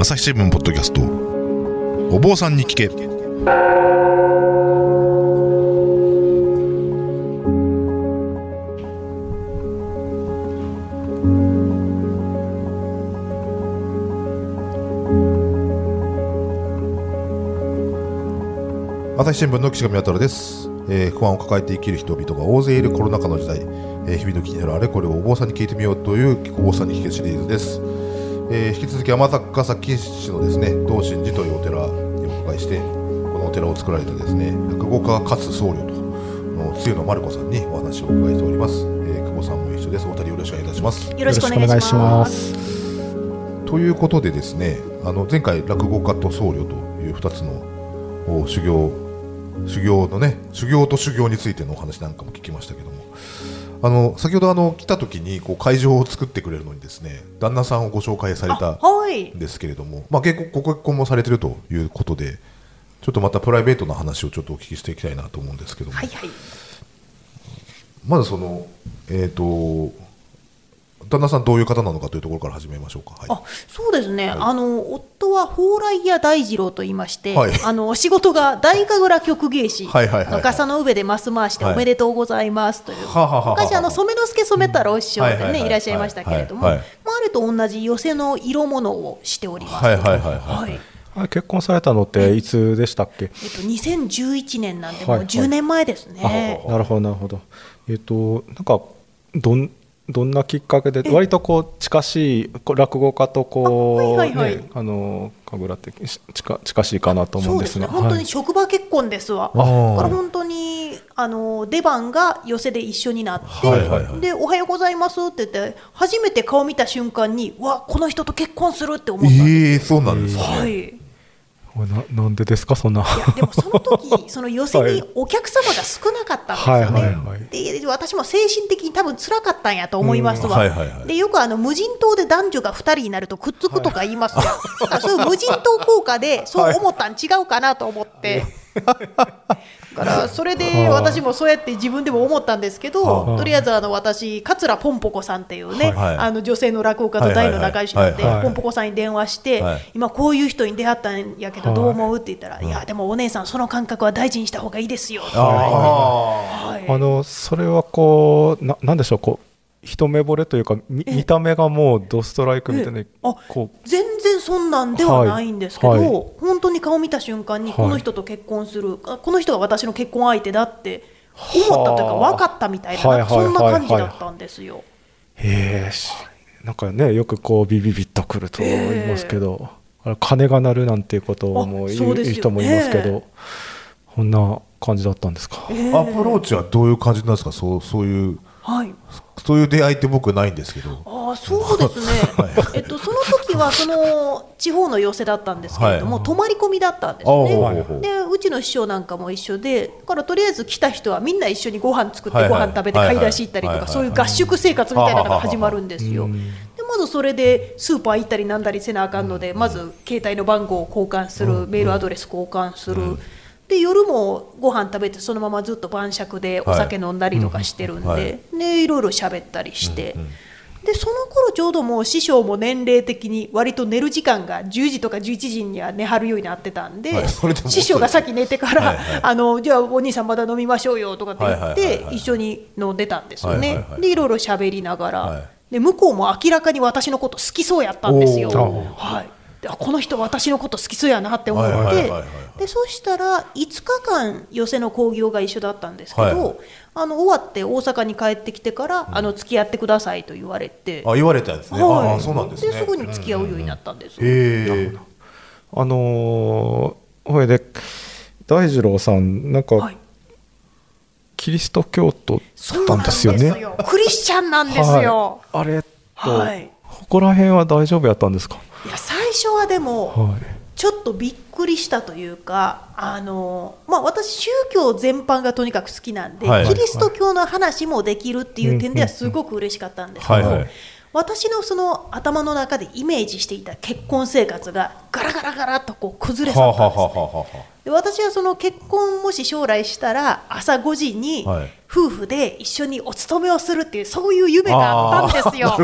朝日新聞ポッドキャスト。お坊さんに聞け。朝日新聞の岸上渉です、えー不安を抱えて生きる人々が大勢いるコロナ禍の時代、えー日々の気になるあれこれをお坊さんに聞いてみようというお坊さんに聞けシリーズです、えー引き続き尼崎市のですね道心寺というお寺にお伺いしてこのお寺を作られたですね落語家かつ僧侶との露野丸子さんにお話をお伺いしております、えー久保さんも一緒です。お二人よろしくお願いいたします。よろしくお願いします。ということでですねあの前回落語家と僧侶という2つのお修行修行のね修行と修行についてのお話なんかも聞きましたけどもあの先ほどあの来た時にこう会場を作ってくれるのにですね旦那さんをご紹介されたはいん。ですけれども、まあ、結構ご結婚もされてるということでちょっとまたプライベートな話をちょっとお聞きしていきたいなと思うんですけども、はいはい。まずそのえっ、と旦那さんどういう方なのかというところから始めましょうか。はい。あ、そうですね。あの夫は蓬莱屋大二郎と言いまして、はい。あの仕事が大神楽曲芸師、はいはいはいはい。笠の上でマス回してはい。おめでとうございますという。昔あの染之助染太郎師匠ではいはいはいねいらっしゃいましたけれども、はいはいまああれと同じ寄せの色物をしております。はいはいはいはいはい。あ結婚されたのってい。つでしたっけ、えっと2011年なんでもうはいはい10年前ですね。なるほどなるほど。えっ、となんかどんどんなきっかけで割とこう近しい落語家とこうあはいはいはいねあの神楽ってし近近しいかなと思うんですがそうですね。本当はいに職場結婚ですわ。だから本当にあの出番が寄せで一緒になって、はいはいはいでおはようございますって言って初めて顔見た瞬間にわこの人と結婚するって思ったんです。ええそうなんですね。はい。いこれななんでですかそんなやでもその時 その寄せにお客様が少なかったんですよね。はいはいはいで私も精神的に多分辛かったんやと思いますわ。うんはいはいはいでよくあの無人島で男女が2人になるとくっつくとか言いますよ。だからそういう無人島効果でそう思ったん違うかなと思って。だからそれで私もそうやって自分でも思ったんですけど、はとりあえずあの私桂ぽんぽこさんっていうね、はい。あの女性の落語家と大の仲良しなんで、ぽんぽこさんに電話して、はい。今こういう人に出会ったんやけどはい。どう思うって言ったら、いやでもお姉さんその感覚は大事にした方がいいですよ。って言われてあはい。あのそれはこうななんでしょうこう一目惚れというかみ見た目がもうドストライクみたいなこう。全然そんなんではないんですけど、はい。はい。本当に顔見た瞬間にはい。この人と結婚する、あこの人が私の結婚相手だって思ったというかはあ分かったみたいな,、そんなはいはい。感じだったんですよ。へえしなんかねよくこうビビビッとくると言いますけど、あれ鐘が鳴るなんていうことをも言そうですよ。う人もいますけど、えこんな感じだったんですか、アプローチはどういう感じなんですか？そうそういうはい。そういう出会いって僕ないんですけど。ああそうですね、えっと、その時はその地方の寄せだったんですけれども、はい。泊まり込みだったんですね。でうちの師匠なんかも一緒でだからとりあえず来た人はみんな一緒にご飯作っはいはい。てご飯食べてはいはい。買い出し行ったりとはいはいかそういう合宿生活みたいなのが始まるんですよ。うん。でまずそれでスーパー行ったりなんだりせなあかんのでまず携帯の番号を交換するメールアドレス交換する。で夜もご飯食べてそのままずっと晩酌でお酒飲んだりとかしてるんで、はい。でいろいろ喋ったりして、でその頃ちょうどもう師匠も年齢的に割と寝る時間が10時とか11時には寝はるようになってたんで、はい師匠が先寝てから、はいはいあのじゃあお兄さんまだ飲みましょうよとかって言っはいはいはいはい。て一緒に飲んでたんですよはいね。はいはい。でいろいろ喋りながら、はい。で向こうも明らかに私のこと好きそうやったんですよ。はい。この人私のこと好きそうやなって思って、でそしたら5日間寄せの興行が一緒だったんですけど、はいあの終わって大阪に帰ってきてから、あの付き合ってくださいと言われて、あ言われたんですね。はい。ああそうなんですね。すぐに付き合うようになったんです。ええ。あのーほいで大二郎さんなんか、はい。キリスト教徒だったんですすよね。よ。クリスチャンなんですよ。はい、あれと、はい。ここら辺は大丈夫やったんですか？いや最初はでも、はいちょっとびっくりしたというか、あ。のまあ、私、宗教全般がとにかく好きなんで、はい。キリスト教の話もできるっていう点ではすごく嬉しかったんですけど、はいはい。私のその頭の中でイメージしていた結婚生活がガラガラガラっとこう崩れ去はあったんです、はあはあはあはで私はその結婚もし将来したら朝5時にはい夫婦で一緒にお勤めをするっていうそういう夢があったんですよ。は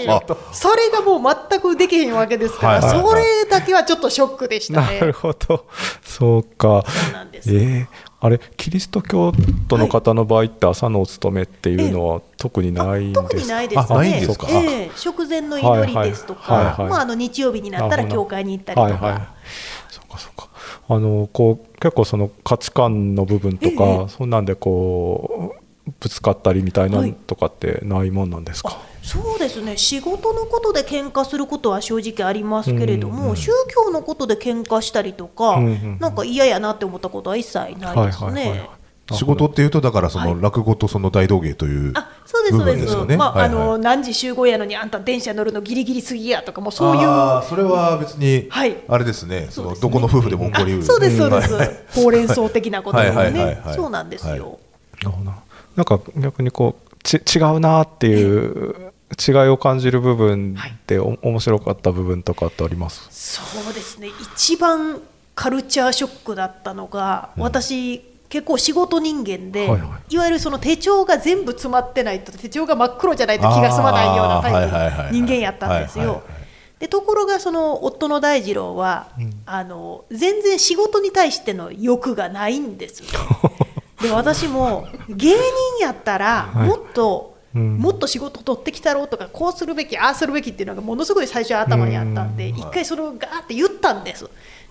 い、それがもう全くできへんわけですから、はいはいはい。それだけはちょっとショックでしたなるね。ほど。そうか。そうなんです。えーあれキリスト教徒の方の場合って朝のお勤めっていうのは特にないんですか、特にないですね。ですか？ええ。食前の祈りですとはいはいはい、はい。かまああの日曜日になったら教会に行ったりとはいはいか。そうかそうかあのこう結構その価値観の部分とか、ええそんなんでこうぶつかったりみたいなのとかってないもんなんですか、あそうですね。仕事のことで喧嘩することは正直ありますけれども、うんうん。宗教のことで喧嘩したりとか、うんうんうん。なんか嫌やなって思ったことは一切ないですね。はいはいはいはい仕事っていうとだからそはい。の落語とその大道芸というあそうですそうです。部分ですよね。まあ、はいはい。あの何時集合やのにあんた電車乗るのギリギリすぎやとかもうそういうそれは別にはい。あれですね。そそうですね。のどこの夫婦でも起こりうる。あそうですそうです、んはい。ほうれん草的なことでもはいはいはいねはい。そうなんですよ、はい。なるほど。なんか逆にこうち違うなっていう違いを感じる部分でお面白かった部分とかってあります？そうですね。一番カルチャーショックだったのが、私結構仕事人間で、はいはい。いわゆるその手帳が全部詰まってないと手帳が真っ黒じゃないと気が済まないようなタイはいプの人間やったんですよ。はいはいはい。でところがその夫の大二郎は、あの全然仕事に対しての欲がないんですよ。で私も芸人やったらはい。もっと、うん。もっと仕事取ってきたろうとかこうするべきああするべきっていうのがものすごい最初は頭にあったんでうん。一回それをガーって言ったんです。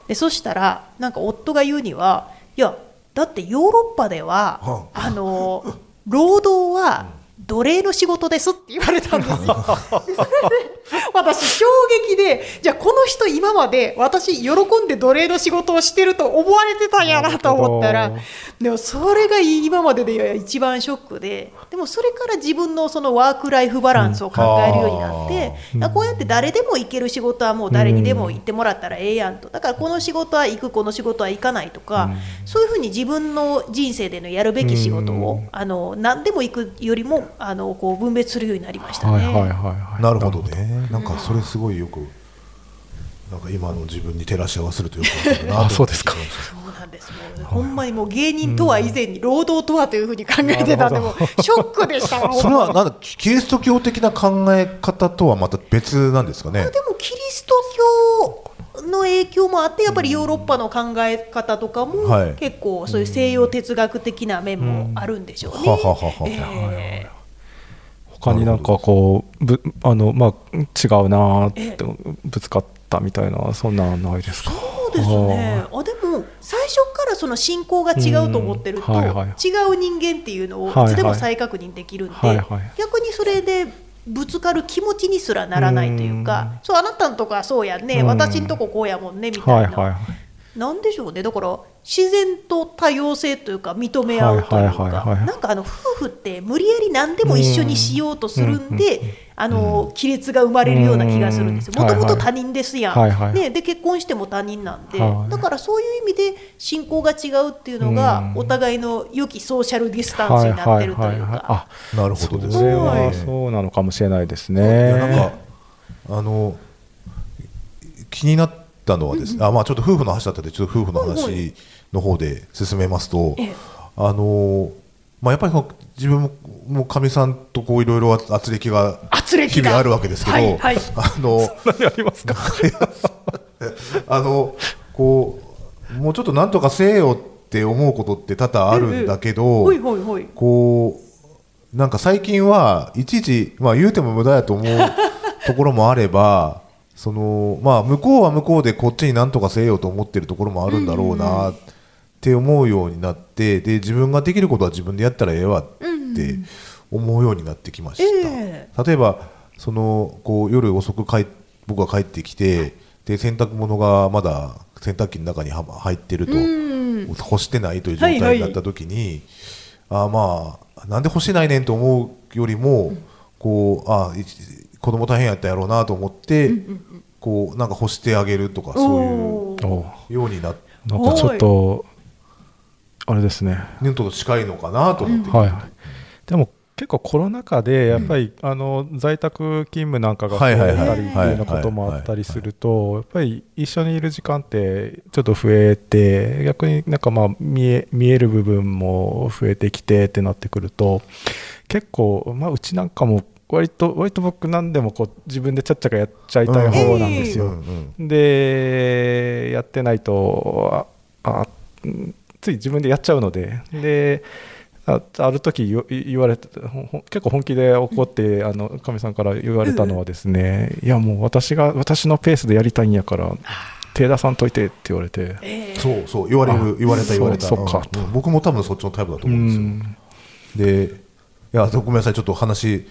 でそしたらなんか夫が言うにはいやだってヨーロッパでははあの労働は奴隷の仕事ですって言われたんですよ。でそれで 私衝撃でじゃあこの人今まで私喜んで奴隷の仕事をしてると思われてたんやなと思ったらでもそれが今までで一番ショックででもそれから自分のそのワーク・ライフ・バランスを考えるようになって、うん。あこうやって誰でも行ける仕事はもう誰にでも行ってもらったらええやんと。だからこの仕事は行くこの仕事は行かないとか、そういうふうに自分の人生でのやるべき仕事を、うん。あの何でも行くよりもあのこう分別するようになりましたね。はいはいはいはい。なるほどねなんかそれすごいよくなんか今の自分に照らし合わせるとよくわかるそうですか。そうなんです。もうほんまにもう芸人とは以前に労働とはというふうに考えてたんでショックでした。わ それはなんだキリスト教的な考え方とはまた別なんですかね。でもキリスト教の影響もあってやっぱりヨーロッパの考え方とかもはい。結構そういう西洋哲学的な面もあるんでしょうね。他になんかこうぶあのまあ違うなーってぶつかったみたいなそんなんないですか？そうですね。あでも最初からその信仰が違うと思ってると、うんはいはい。違う人間っていうのをいつでも再確認できるんで、はいはい。逆にそれでぶつかる気持ちにすらならないというか、そうあなたんとこはそうやんね、うん。私んとここうやもんねみたな、はいいはいはいなんでしょうね。だから自然と多様性というか認め合うというか。なんかあの夫婦って無理やり何でも一緒にしようとするんで、あの亀裂が生まれるような気がするんですよ。うんもともと他人ですやん、はいはいね、で結婚しても他人なんで、はい。だからそういう意味で信仰が違うっていうのがうん。お互いの良きソーシャルディスタンスになってるというか。あなるほどですね。はそうなのかもしれないですいやなんねかあの気になったのはですね、あまあちょっと夫婦の話だったんでちょっと夫婦の話の方で進めますと、ええ。あのまあやっぱり自分ももかみさんとこういろいろ圧力が圧力が。日々あるわけですけど、はいはい。あの何ありますか？あのこうもうちょっとなんとかせえよって思うことって多々あるんだけど、ほいほいほい。こうなんか最近はいちいち、まあ、言うても無駄やと思うところもあれば その、まあ、向こうは向こうでこっちになんとかせえよと思ってるところもあるんだろうなって思うようになってで自分ができることは自分でやったらええわって思うようになってきました。え例えばそのこう夜遅く帰僕が帰ってきてで洗濯物がまだ洗濯機の中には入ってるとうん。干してないという状態になった時に、あまあなんで干してないねんと思うよりも、こうあい子供大変やったやろうなと思って、こうなんか干してあげるとかそういうようにななんかちょっとあれですね。るのと近いのかなと思って、はいはい。でも結構コロナ禍でやっぱり、あの在宅勤務なんかが増はいえはいはいたりっていうようなこともあったりするとやっぱり一緒にいる時間ってちょっと増えて逆になんかまあ見え見える部分も増えてきてってなってくると結構、まあ、うちなんかも割と割と僕何でもこう自分でちゃっちゃかやっちゃいたい方なんですよ。うんうん。でやってないとあつい自分でやっちゃうので。であある時言わ言われて結構本気で怒ってあのかみさんから言われたのはですね、いやもう私が私のペースでやりたいんやから手出さんといてって言われて。ええそうそう言われるあ言われた言われた。そっか。僕も多分そっちのタイプだとう思うんですよ。ん。でいやごめんなさいちょっと話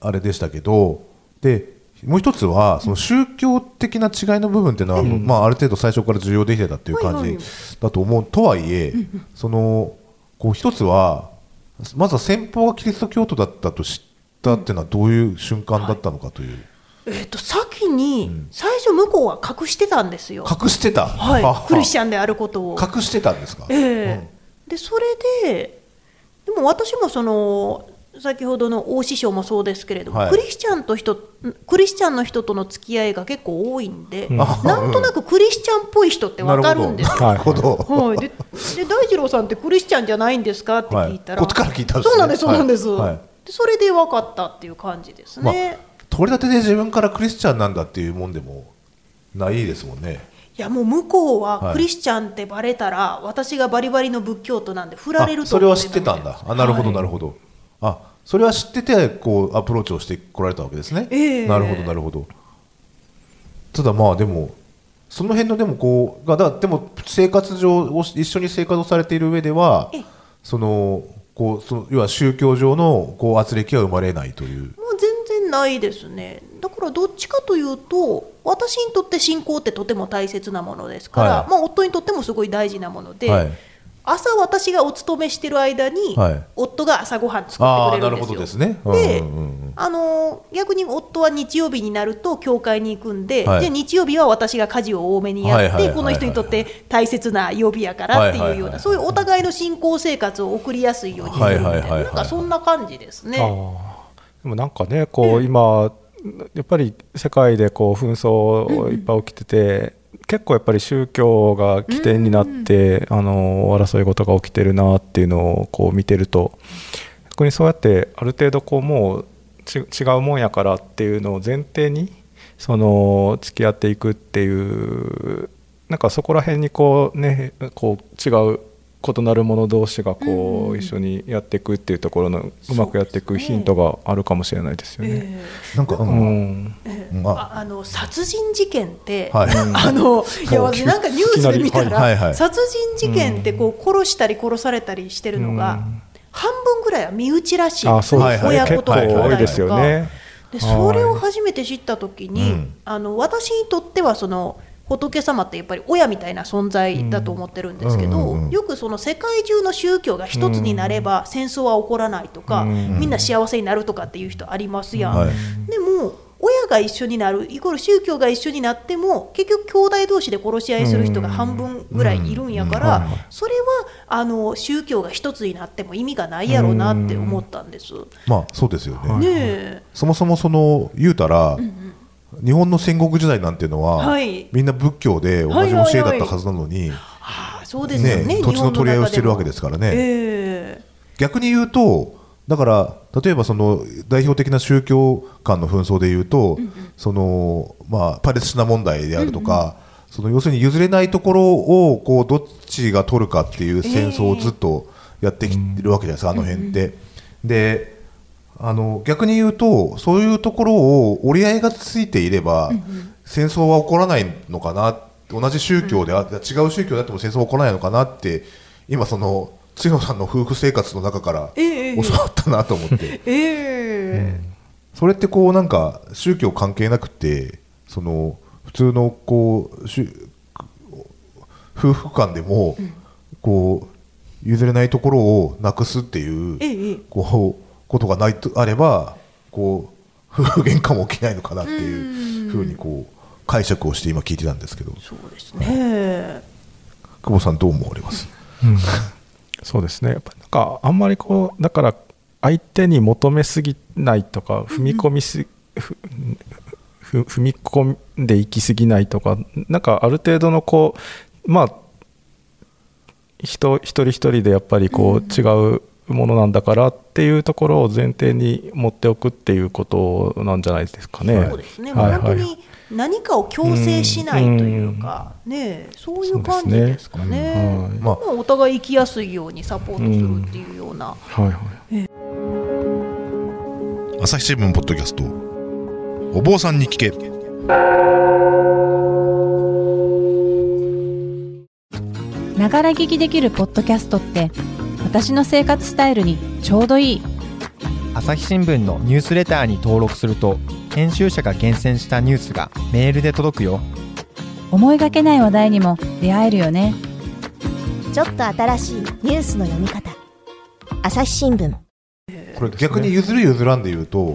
あれでしたけどでもう一つはその宗教的な違いの部分っていうのは、まあ、ある程度最初から重要できてたっていう感じはいはい。だと思う、とはいえ、そのこう一つはまずは先方がキリスト教徒だったと知ったっていうのはどういう瞬間だったのかという、えっと先に最初向こうは隠してたんですよ、隠してた、はい、クリスチャャンであることを。隠してたんですか、ええ。でそれででも私もその先ほどの大師匠もそうですけれども、はい。クリスチャンと人クリスチャンの人との付き合いが結構多いんで、うん。なんとなくクリスチャンっぽい人ってわかるんですよ。なるほど、はい、でで大二郎さんってクリスチャンじゃないんですかって聞いたら、はい。こっちから聞いたんですね。そうなんですそうなんです、はい。はいでそれで分かったっていう感じですまあね、取り立てで自分からクリスチャンなんだっていうもんでもないですもんね。いやもう向こうははい。クリスチャンってバレたら、私がバリバリの仏教徒なんで振られるとあそれは思知ってたんだ。あなるほどなるほど。あそれは知っててこうアプローチをしてこられたわけですね。ええなるほどなるほど。ただまあでもその辺のでもこうがだでも生活上を一緒に生活をされている上ではええそのこうその要は宗教上のこう圧力は生まれないという。もう全然ないですねだからどっちかというと私にとって信仰ってとても大切なものですから、はいまあ、夫にとってもすごい大事なもので、はい朝私がお勤めしてる間に、はい。夫が朝ごはん作ってくれるんですよ。なるほどですね。でうんうんうん。あの逆に夫は日曜日になると教会に行くんで、はい。じゃあ日曜日は私が家事を多めにやって、この人にとって大切な曜日やからっていうようないそういうお互いの信仰生活を送りやすいようにするみたいな。はいはいはいはい。なんかそんな感じですね。でもなんかねこう今やっぱり世界でこう紛争いっぱい起きてて結構やっぱり宗教が起点になってあの争い事が起きてるなっていうのをこう見てると逆にそうやってある程度こうもうち違うもんやからっていうのを前提にその付き合っていくっていうなんかそこら辺にこうねこう違う異なる者同士がこう一緒にやっていくっていうところのうまくやっていくヒントがあるかもしれないですよね。えなんか、ううん。あ。の殺人事件って、はい。あのいや私なんかニュースで見たら、なりはいはいはい。殺人事件ってこう殺したり殺されたりしてるのが、うん。半分ぐらいは身内らしい親子とか多いですよね。でそれを初めて知った時に、うん。あの私にとってはその仏様ってやっぱり親みたいな存在だと思ってるんですけど、うんうんうん。よくその世界中の宗教が一つになれば戦争は起こらないとか、うん。みんな幸せになるとかっていう人ありますやん。はい。でも親が一緒になるイコール宗教が一緒になっても結局兄弟同士で殺し合いする人が半分ぐらいいるんやから、それはあの宗教が一つになっても意味がないやろうなって思ったんです。まあそうですよね。ねえ。そもそもその言うたら、日本の戦国時代なんていうのは、はい。みんな仏教で同じ教えだったはずなのに、ああそうですよね。ね土地の取り合いをしてるわけですからね。え逆に言うとだから例えばその代表的な宗教間の紛争で言うと、そのまあ、パレスチナ問題であるとか、その要するに譲れないところをこうどっちが取るかっていう戦争をずっとやってきてるわけじゃないですか、あの辺って。であの逆に言うとそういうところを折り合いがついていれば、戦争は起こらないのかな同じ宗教であ、違う宗教であっても戦争は起こらないのかなって今その津野さんの夫婦生活の中からええ教わったなと思って、ええ。それってこうなんか宗教関係なくてその普通のこう夫婦間でもこう譲れないところをなくすっていうええええ。こうことがないとあればこう夫婦喧嘩も起きないのかなっていうふうにこう解釈をして今聞いてたんですけど。そうですね。久保さんどう思われます？うん。そうですね。やっぱりなんかあんまりこうだから相手に求めすぎないとか踏み込みす、ふふ踏み込んでいきすぎないとかなんかある程度のこうまあ人一人一人でやっぱりこう違うものなんだからっていうところを前提に持っておくっていうことなんじゃないですかね。そうですね、はいはいもう本当に何かを強制しないというか、ね、そういう感じですかね。はい。まあまあ、お互い生きやすいようにサポートするっていうような、はいはい。朝日新聞ポッドキャスト。お坊さんに聞け。ながら聞きできるポッドキャストって私の生活スタイルにちょうどいい。朝日新聞のニュースレターに登録すると編集者が厳選したニュースがメールで届くよ。思いがけない話題にも出会えるよね。ちょっと新しいニュースの読み方。朝日新聞。これ逆に譲る譲らんで言うと、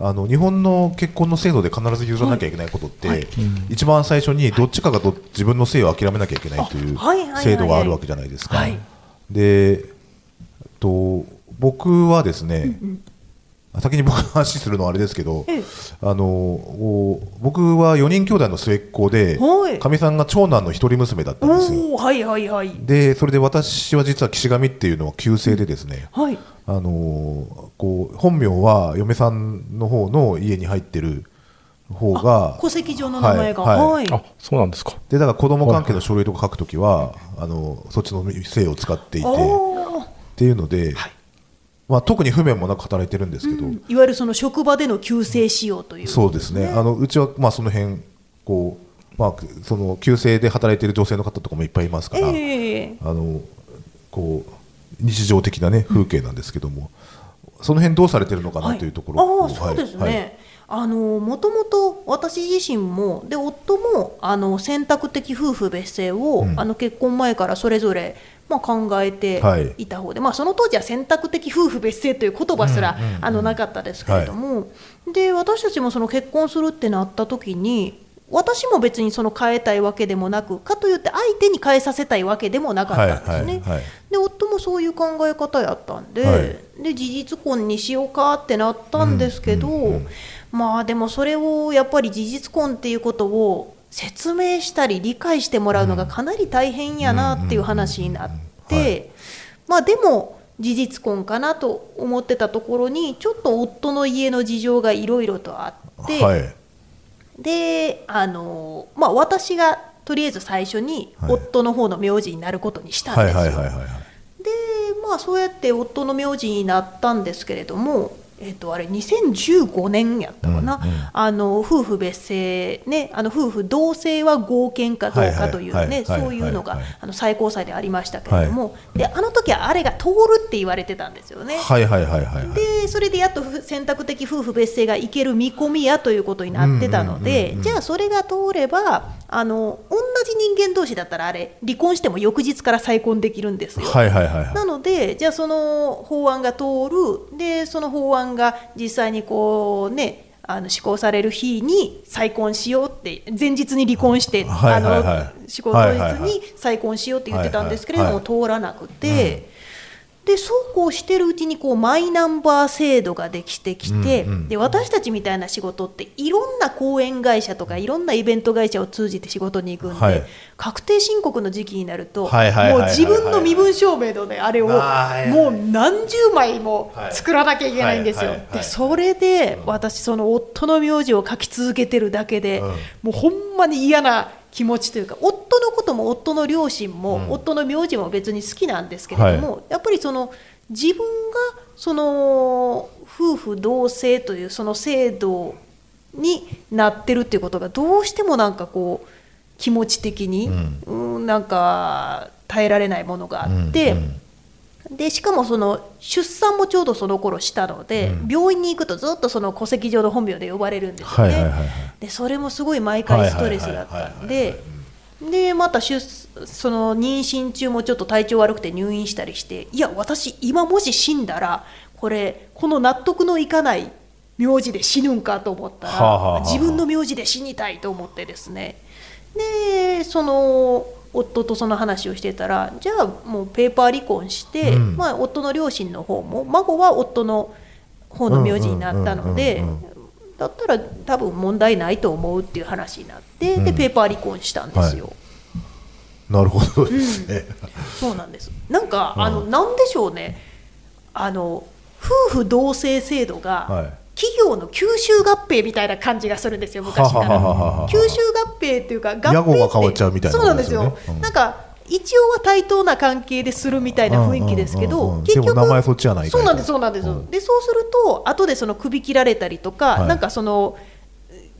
あの日本の結婚の制度で必ず譲らなきゃいけないことって、一番最初にどっちかがど自分の性を諦めなきゃいけないというはいはいはいはい。制度があるわけじゃないですか。はい。で、と僕はですね、先に僕の話するのはあれですけど、ええ。あのお僕は4人兄弟の末っ子ではい。かみさんが長男の一人娘だったんですよ。はいはいはい。でそれで私は実は岸上っていうのは旧姓でですね、はい。あのーこう本名は嫁さんの方の家に入ってる方が戸籍上の名前が。はい。はい。はい。あそうなんですか。でだから子供関係の書類とか書くときはあのそっちの姓を使っていてっていうので、まあ、特に不便もなく働いてるんですけど、いわゆるその職場での旧姓使用というそうですね。あのうちはまあその辺こう、まあ、その旧姓で働いている女性の方とかもいっぱいいますから、ええあのこう日常的な、ね、風景なんですけども、その辺どうされてるのかなというところをああそうですね、はい。はいあのもともと私自身もで夫もあの選択的夫婦別姓を、うん。あの結婚前からそれぞれ、まあ、考えてはい。いた方で、まあ、その当時は選択的夫婦別姓という言葉すら、あのなかったですけれども、で私たちもその結婚するってなった時に私も別にその変えたいわけでもなくかといって相手に変えさせたいわけでもなかったんですね。はいはいで夫もそういう考え方やったんで,、はい。で事実婚にしようかってなったんですけど、うんうんうん。まあでもそれをやっぱり事実婚っていうことを説明したり理解してもらうのがかなり大変やなっていう話になって、はい。まあでも事実婚かなと思ってたところにちょっと夫の家の事情がいろいろとあって、はい。であの、まあ、私がとりあえず最初にはい。夫の方の名字になることにしたんですよ。でまあそうやって夫の名字になったんですけれども、えっとあれ2015年やったかな、うんうん。あの夫婦別姓ねあの夫婦同姓は合憲かどうかというねはいはいはい。そういうのがあの最高裁でありましたけれども、であの時はあれが通るって言われてたんですよね。はいはいはいはいはいでそれでやっとふ選択的夫婦別姓がいける見込みやということになってたのでうんじゃあそれが通ればあの同じ人間同士だったらあれ離婚しても翌日から再婚できるんですよ。はいはいはいはい。なので、じゃあその法案が通る、でその法案が実際にこう、ね、あの施行される日に再婚しようって、前日に離婚して、あの施行当日に再婚しようって言ってたんですけれども、はい通らなくて。でそうこうしてるうちにこうマイナンバー制度ができてきて、うんうんで私たちみたいな仕事っていろんな講演会社とかいろんなイベント会社を通じて仕事に行くんで、はい。確定申告の時期になると、もう自分の身分証明のねあれをもう何十枚も作らなきゃいけないんですよ。でそれで私その夫の名字を書き続けてるだけで、うん。もうほんまに嫌な気持ちというか夫のことも夫の両親も、うん。夫の名字も別に好きなんですけれども、やっぱりその自分がその夫婦同姓というその制度になってるっていうことがどうしてもなんかこう気持ち的に、うんなんか耐えられないものがあって。うんうんでしかもその出産もちょうどその頃したので、うん。病院に行くとずっとその戸籍上の本名で呼ばれるんですよね。はいはいはいはい。でそれもすごい毎回ストレスだったんででまた出その妊娠中もちょっと体調悪くて入院したりしていや私今もし死んだらこれこの納得のいかない名字で死ぬんかと思ったら、はあはあはあ。自分の名字で死にたいと思ってですね。でその夫とその話をしてたらじゃあもうペーパー離婚して、うん。まあ、夫の両親の方も孫は夫の方の名字になったのでうんうんうんだったら多分問題ないと思うっていう話になって、でうん。ペーパー離婚したんですよ。なるほど。ですね、そうなんです。なんか、あのなんでしょうね。あの夫婦同姓制度が、はい企業の吸収合併みたいな感じがするんですよ昔から。吸収合併っていうか合併が変わっちゃうみたいなそうなんですよ。うんなんか一応は対等な関係でするみたいな雰囲気ですけど結局名前そっちじゃないそうなんですそうなんです、うん。でそうすると後でその首切られたりとか、はい。なんかその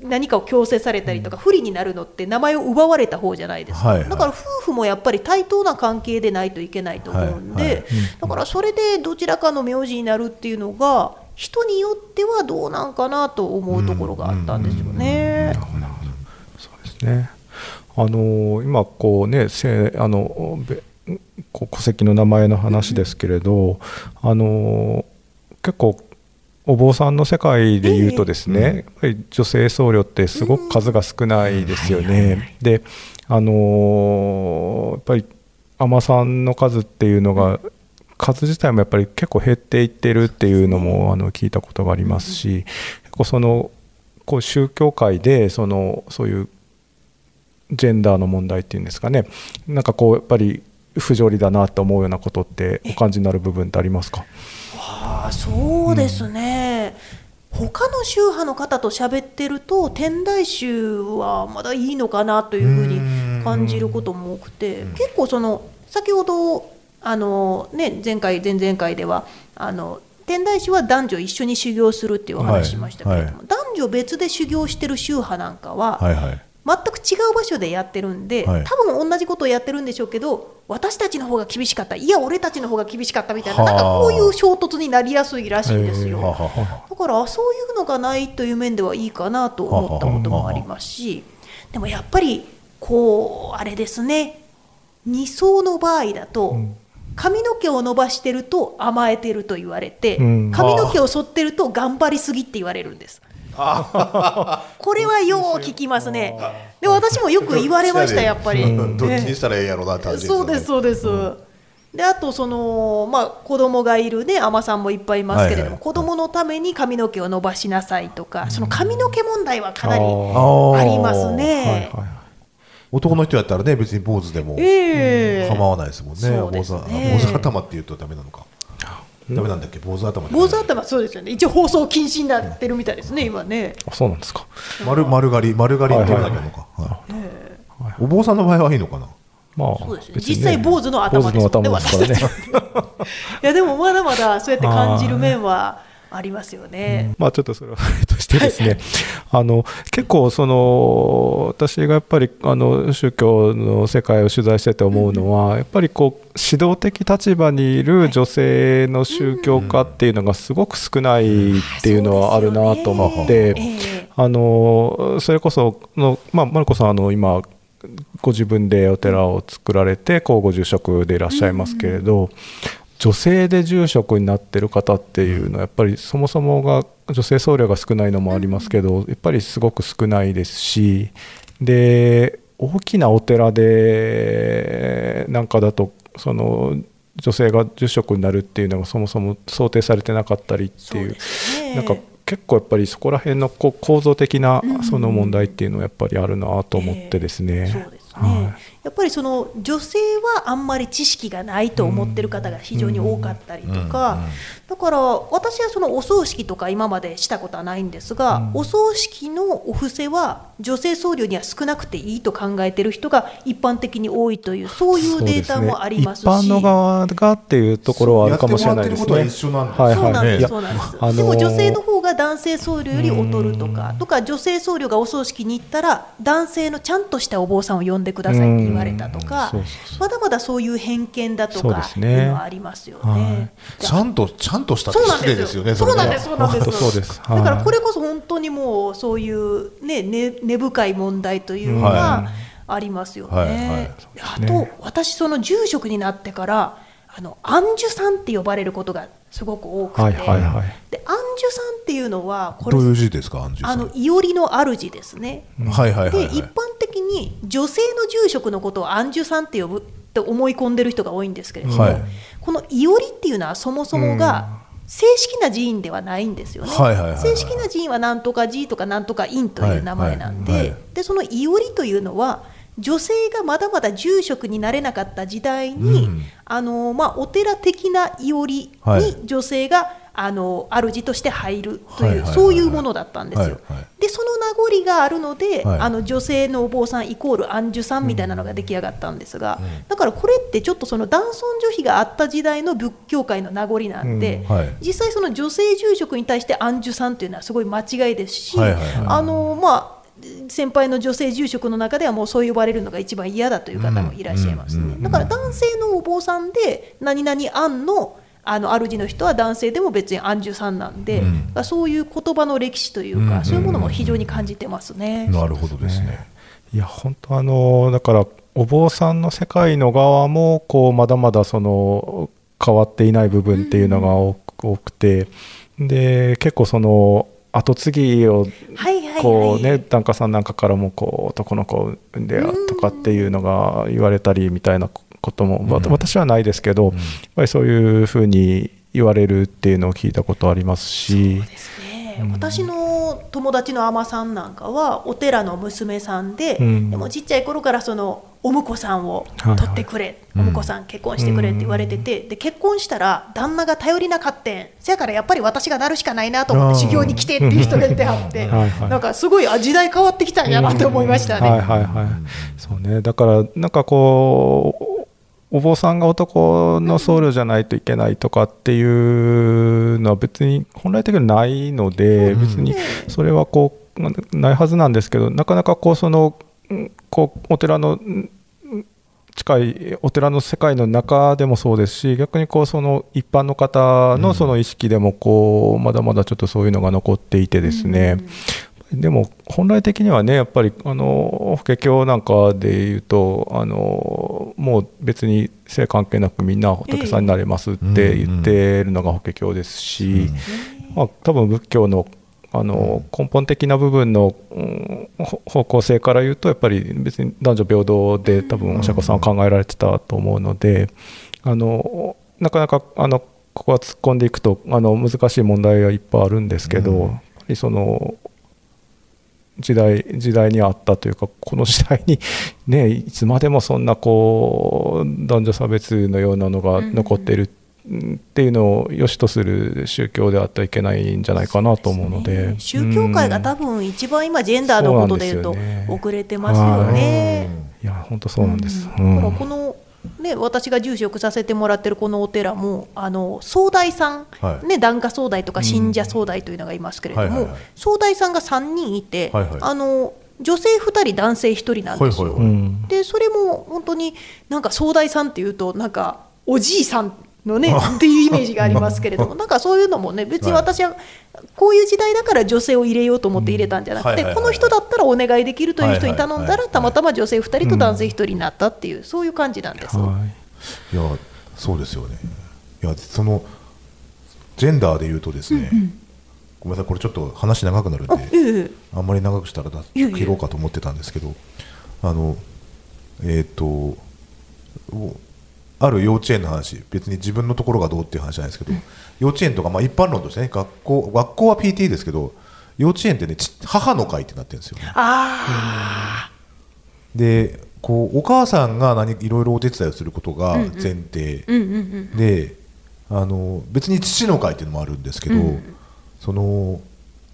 何かを強制されたりとか不利になるのって名前を奪われた方じゃないですか、はいはい。だから夫婦もやっぱり対等な関係でないといけないと思うんで、だからそれでどちらかの名字になるっていうのが人によってはどうなんかなと思うところがあったんですよね。そうですね。あの今こうねせあのべこう戸籍の名前の話ですけれど、あの結構お坊さんの世界で言うとですね、やっぱり女性僧侶ってすごく数が少ないですよね。で、あのやっぱり尼さんの数っていうのが数自体もやっぱり結構減っていってるっていうのもあの聞いたことがありますし、結構そのこう宗教界でそのそういうジェンダーの問題っていうんですかね。なんかこうやっぱり不条理だなと思うようなことってお感じになる部分ってありますか？ああそうですね、他の宗派の方と喋ってると天台宗はまだいいのかなというふうに感じることも多くて結構その先ほどあの、ね、前回前々回ではあの天台宗は男女一緒に修行するっていうお話しましたけれども、はい男女別で修行してる宗派なんかは、はいはい。全く違う場所でやってるんで、はい。多分同じことをやってるんでしょうけど私たちの方が厳しかったいや俺たちの方が厳しかったみたいなはあ。なんかこういう衝突になりやすいらしいんですよ。はははだからそういうのがないという面ではいいかなと思ったこともありますしでもやっぱりこうあれですね二層の場合だと、髪の毛を伸ばしてると甘えてると言われて、うん。髪の毛を剃ってると頑張りすぎって言われるんです。これはよう聞きますね。で私もよく言われましたやっぱり。うん。どっちええにしたらええやろうなって感じそうですそうです。であとそのまあ子供がいるね海女さんもいっぱいいますけれども、はいはい。子供のために髪の毛を伸ばしなさいとか、その髪の毛問題はかなりありますはいね。はい男の人やったらね別に坊主でもええ。構わないですもんね。坊ね主あ坊主頭って言うとダメなのか。ダメなんだっけ？坊主頭って坊主頭そうですよね。一応放送禁止になってるみたいですね今ね。あそうなんですか。丸丸刈り丸刈りって言わなきゃいけない。のかはいお坊さんの場合はいいのかな？まあそうですね。別に実際坊主の頭ですもんね私たち いやでもまだまだそうやって感じる面はありますよね。まあちょっとそれはしてですね、あの結構その私がやっぱりあの宗教の世界を取材してて思うのは、やっぱりこう指導的立場にいる女性の宗教家っていうのがすごく少ないっていうのはあるなと思って、あのそれこその、まあ、マルコさんあの今ご自分でお寺を作られてこうご住職でいらっしゃいますけれど、女性で住職になってる方っていうのはやっぱりそもそもが女性僧侶が少ないのもありますけどやっぱりすごく少ないですしで大きなお寺でなんかだとその女性が住職になるっていうのがそもそも想定されてなかったりっていうそうなんか結構やっぱりそこら辺のこう構造的なその問題っていうのはやっぱりあるなと思ってですね。そうですね、はいやっぱりその女性はあんまり知識がないと思ってる方が非常に多かったりとか、だから私はそのお葬式とか今までしたことはないんですが、お葬式のお布施は女性僧侶には少なくていいと考えてる人が一般的に多いというそういうデータもありますし。すね、一般の側がっていうところはあるかもしれないですね。そうなんです、でも女性の方が男性僧侶より劣るとか、とか女性僧侶がお葬式に行ったら男性のちゃんとしたお坊さんを呼んでくださいって言われたとかうんそうそうそう、まだまだそういう偏見だとかですね。いうのはありますよはね。ちゃんとちゃんとしたってそうなん失礼ですすよねそうなんです。そうなんです。そうです。だからはいこれこそ本当にもうそういうねね根深い問題というのはがありますよね。あと私その住職になってからあの安寿さんって呼ばれることがすごく多くて、はいはいはい。で安寿さんっていうのはこれどういう字ですか？安住さん。あのいおりの主ですね。はいはいはいはい。で一般的に女性の住職のことを安住さんって呼ぶって思い込んでる人が多いんですけれども、はい。このいおりっていうのはそもそもが正式な寺院ではないんですよね。はいはいはいはい。正式な寺院はなんとか寺とかなんとか院という名前なんで、はい。はいはいでそのいおりというのは女性がまだまだ住職になれなかった時代に、うん。あのまあ、お寺的ないおりはい。に女性が、あの主として入るという、はいはいはいはい。そういうものだったんですよ。はいはい。でその名残があるので、はい。あの女性のお坊さんイコール安住さんみたいなのが出来上がったんですが、だからこれってちょっとその男尊女卑があった時代の仏教界の名残なんで、うん。はい。実際その女性住職に対して安住さんというのはすごい間違いですし、はいはいはい。あのまあ先輩の女性住職の中ではもうそう呼ばれるのが一番嫌だという方もいらっしゃいますね、うんうんだから男性のお坊さんで何々庵のあの主の人は男性でも別に安住さんなんで、うんそういう言葉の歴史というか、うんそういうものも非常に感じてますね。なるほどですね。いや本当あのだからお坊さんの世界の側もこうまだまだその変わっていない部分っていうのが多く多くてで結構その後継ぎをはいはいはい。こうね檀家さんなんかからもこう男の子を産んでやとかっていうのが言われたりみたいなことも、わ私はないですけど、やっぱりそういうふうに言われるっていうのを聞いたことありますし。ですね、私の友達の海女さんなんかはお寺の娘さんで、うん。でもちっちゃい頃からそのお婿さんをはいはい。取ってくれ、お婿さん結婚してくれって言われてて、で結婚したら旦那が頼りなかったん。せやからやっぱり私がなるしかないなと思って修行に来てっていう人がいてはってはいはい。なんかすごいあ時代変わってきたんやなって思いましたね。はいはいはい、そうね。だからなんかこうお坊さんが男の僧侶じゃないといけないとかっていうのは別に本来的にはないので、別にそれはこうないはずなんですけどなかなかこうそのうんこうお寺のうん近いお寺の世界の中でもそうですし逆にこうその一般の方のその意識でもこうまだまだちょっとそういうのが残っていてですね、でも本来的にはねやっぱりあの法華経なんかでいうとあのもう別に性関係なくみんな仏さんになれますって言ってるのが法華経ですし、まあ、多分仏教のあの根本的な部分の、方向性から言うとやっぱり別に男女平等で多分お釈迦さんは考えられてたと思うのであのなかなかあのここは突っ込んでいくとあの難しい問題はいっぱいあるんですけど、やっぱりその時代時代にあったというかこの時代に、ね、いつまでもそんなこう男女差別のようなのが残っているっていうのを良しとする宗教であってはいけないんじゃないかなと思うので。ね。宗教界が多分一番今ジェンダーのことで言うと遅れてますよね。い。や本当そうなんです。うん。この、ね、私が住職させてもらってるこのお寺もあの総大さん、はい。ね、檀家総大とか信者総大というのがいますけれども、はいはいはい。総大さんが3人いて、はいはい。あの女性2人男性1人なんですよ。はいはいはい。うん。でそれも本当になんか総大さんっていうとなんかおじいさんのねっていうイメージがありますけれども なんかそういうのもね別に私はこういう時代だから女性を入れようと思って入れたんじゃなくてこの人だったらお願いできるという人に頼んだらたまたま女性2人と男性1人になったっていうそういう感じなんです。はい。いやそうですよね。いやそのジェンダーで言うとですね、ごめんなさいこれちょっと話長くなるんで。あええ。あんまり長くしたら切ろうかと思ってたんですけど、あのえっ、とおある幼稚園の話、別に自分のところがどうっていう話じゃないですけど、幼稚園とか、まあ、一般論としてね、学校学校は PT ですけど、幼稚園ってね、ち母の会ってなってるんですよ。ね。あでこうお母さんが何いろいろお手伝いをすることが前提、であの別に父の会っていうのもあるんですけど、その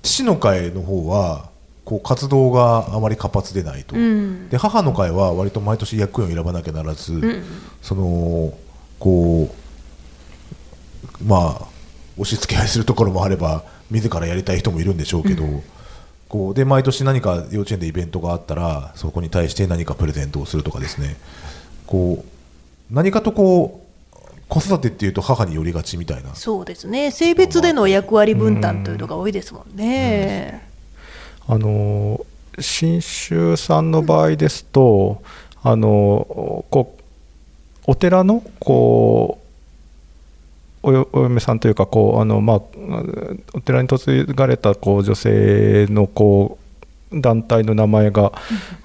父の会の方はこう活動があまり活発でないと、うん。で母の会は割と毎年役員を選ばなきゃならず、そのこうまあ押し付け合いするところもあれば自らやりたい人もいるんでしょうけど、こうで毎年何か幼稚園でイベントがあったらそこに対して何かプレゼントをするとかですね。こう何かとこう子育てっていうと母に寄りがちみたいな。そうですね。性別での役割分担というのが多いですもんね。あの信州さんの場合ですと、あのこうお寺のこうお嫁さんというかこうあの、まあ、お寺に嫁がれたこう女性のこう団体の名前が、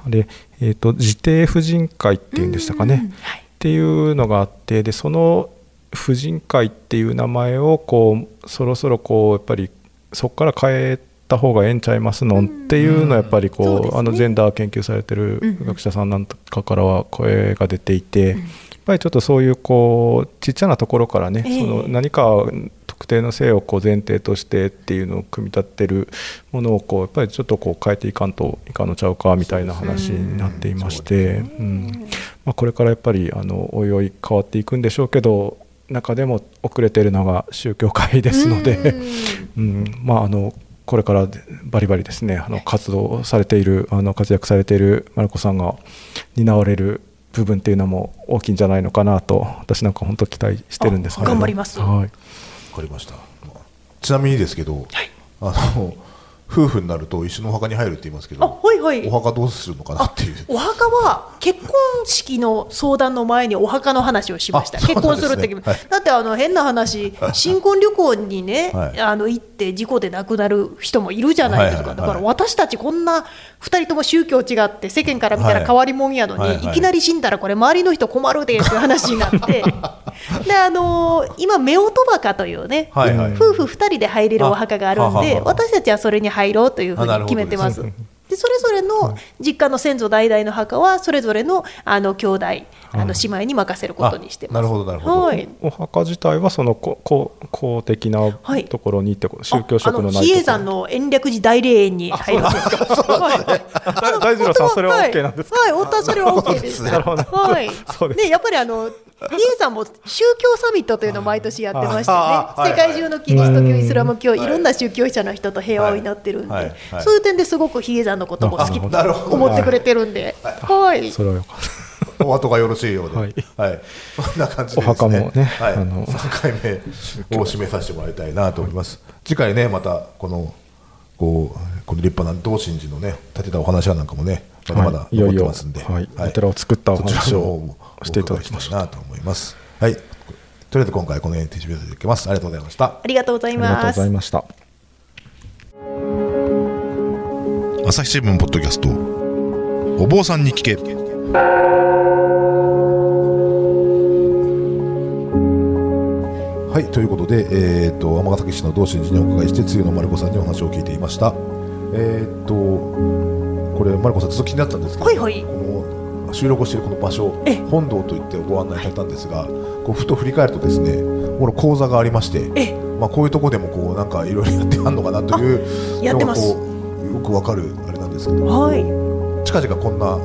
あれ、えー、と自邸婦人会っていうんでしたかね、うんはい。っていうのがあってでその婦人会っていう名前をこうそろそろこうやっぱりそこから変えた方がええんちゃいますの？っていうのはやっぱりこうあのジェンダー研究されてるうんうん学者さんなんかからは声が出ていてやっぱりちょっとそういうこうちっちゃなところからねええ。その何か特定の性をこう前提としてっていうのを組み立てるものをこうやっぱりちょっとこう変えていかんといかんのちゃうかみたいな話になっていまして、うん。まあ、これからやっぱりあのおいおい変わっていくんでしょうけど中でも遅れているのが宗教界ですので、うん。まあ、あのこれからバリバリですねあの活動されているあの活躍されているマルコさんが担われる部分っていうのも大きいんじゃないのかなと私なんか本当期待してるんですけどあ頑張ります。はい、わかりました。ちなみにですけど、あの夫婦になると一緒のお墓に入るって言いますけあどはいはい。お墓どうするのかなっていう。お墓は結婚式の相談の前にお墓の話をしました、あそう結婚するって、はい。だってあの変な話、新婚旅行にね、はい。あの行って事故で亡くなる人もいるじゃないですか、だから私たちこんな2人とも宗教違って、世間から見たら変わり者やのに、はいはい。きなり死んだらこれ、周りの人困るでっていう話になって、であのー今、夫婦墓というね、はいはい。夫婦2人で入れるお墓があるんで、私たちはそれに入ろうというふうにあなるほど決めてます。でそれぞれの実家の先祖代々の墓はそれぞれのあの兄弟あの姉妹に任せることにしてます。あなるほどなるほど。はい。お墓自体はそのここ公的なはい。ところにってこと、宗教色のあない比叡山の延暦寺大霊園に入るんですか？大大二郎さんそれは OK なんですか？はい、はい、夫はそれは OK です。なるほど。はい。ね、やっぱりあの。比叡山も宗教サミットというのを毎年やってましてね。世界中のキリスト教、イスラム教、いろんな宗教者の人と平和を祈ってるんで、そういう点ですごく比叡山のことも好きなるほど。思ってくれてるんで、はい、それはよかった。お後がよろしいようで、ははい。い、そんな感じでです、ね、お墓もねはい、あの3回目を締めさせてもらいたいなと思います。次回ね、またこのこうこの立派な道心寺のね建てたお話はなんかもね、まだまだ残ってはいいよいよますんで、はい。お寺を作ったお話をしていただきましなと思います。はい、とりあえず今回この辺で締めていただきます。ありがとうございました。ありがとうございありがとうますござい。ました。朝日新聞ポッドキャスト。お坊さんに聞け。はい。ということで、えー、と尼崎市の道心寺にお伺いして露の丸子さんにお話を聞いていました。えっ、とこれ丸子さんずっと気になったんですけど、はいはい。この収録をしているこの場所え本堂といってご案内されたんですがこうふと振り返るとですねこの講座がありましてえまあ、こういうところでもこうなんかいろいろやってはんのかなというやってます。のがこうよくわかるあれなんですけどはい。近々こんな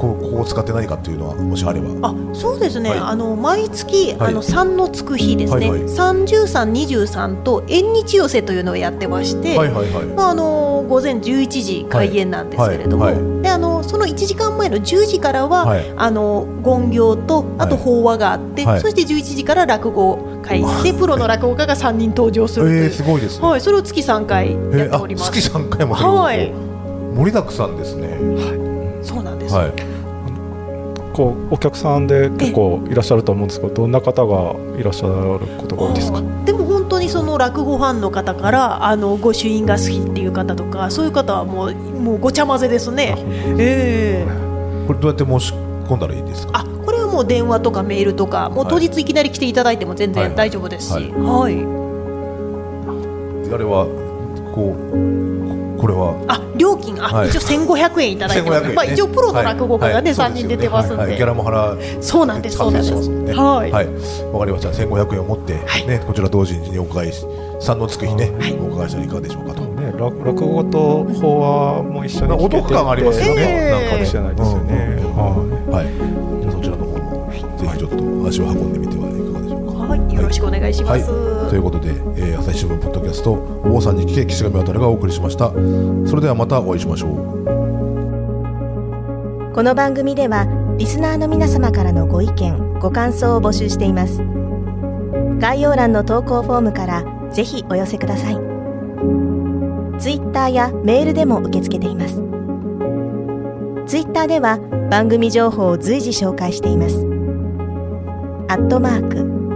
こうここを使って何かっていうのはもしあれば。あ、そうですね。はい。あの毎月、はい。あの三のつく日ですね。はいはい。三十三、二十三と縁日寄せというのをやってまして。はいはいはい。まああの午前11時開演なんですけれども、はいはい。であのその1時間前の10時からは、はい。あの言行とあとはい法話があって、はい。そして11時から落語会で プロの落語家が3人登場するという、えー、すごいですね、はい、それを月3回えやっております。月3回もはい。盛りだくさんですね。そうなんです。はいこうお客さんで結構いらっしゃると思うんですけどどんな方がいらっしゃることが多いですか？でも本当にその落語ファンの方からあの御朱印が好きっていう方とかそういう方はもうもうごちゃ混ぜですね。ええ。これどうやって申し込んだらいいですか？あこれはもう電話とかメールとかもうはい当日いきなり来ていただいても全はい然大丈夫です。し、はい。はい。あれはこうこれは。あ料金。あ、はい。一応1500円いただいてます、1500円ね。まあ、一応プロの落語家がね、はい。3人出てますんで、はい。はい。ギャラも払う。そうなんです。そうなんです。はい。はい。わかりました。1500円を持って、はい。ねこちら同時にお伺いし三のつく日ね、はい。お伺いしたらいかがでしょうかと、ね、落落語と法話も一緒にお得感ありますよね、ええなんかもしれないですよね。うん。はい。はい、じゃあそちらの方もぜひちょっと足を運んでみてよろしくお願いします。ということで、えー朝日新聞ポッドキャストお坊さんに聞け岸上渡がお送りしました。それではまたお会いしましょう。この番組ではリスナーの皆様からのご意見ご感想を募集しています。概要欄の投稿フォームからぜひお寄せください。ツイッターやメールでも受け付けています。ツイッターでは番組情報を随時紹介しています。アットマーク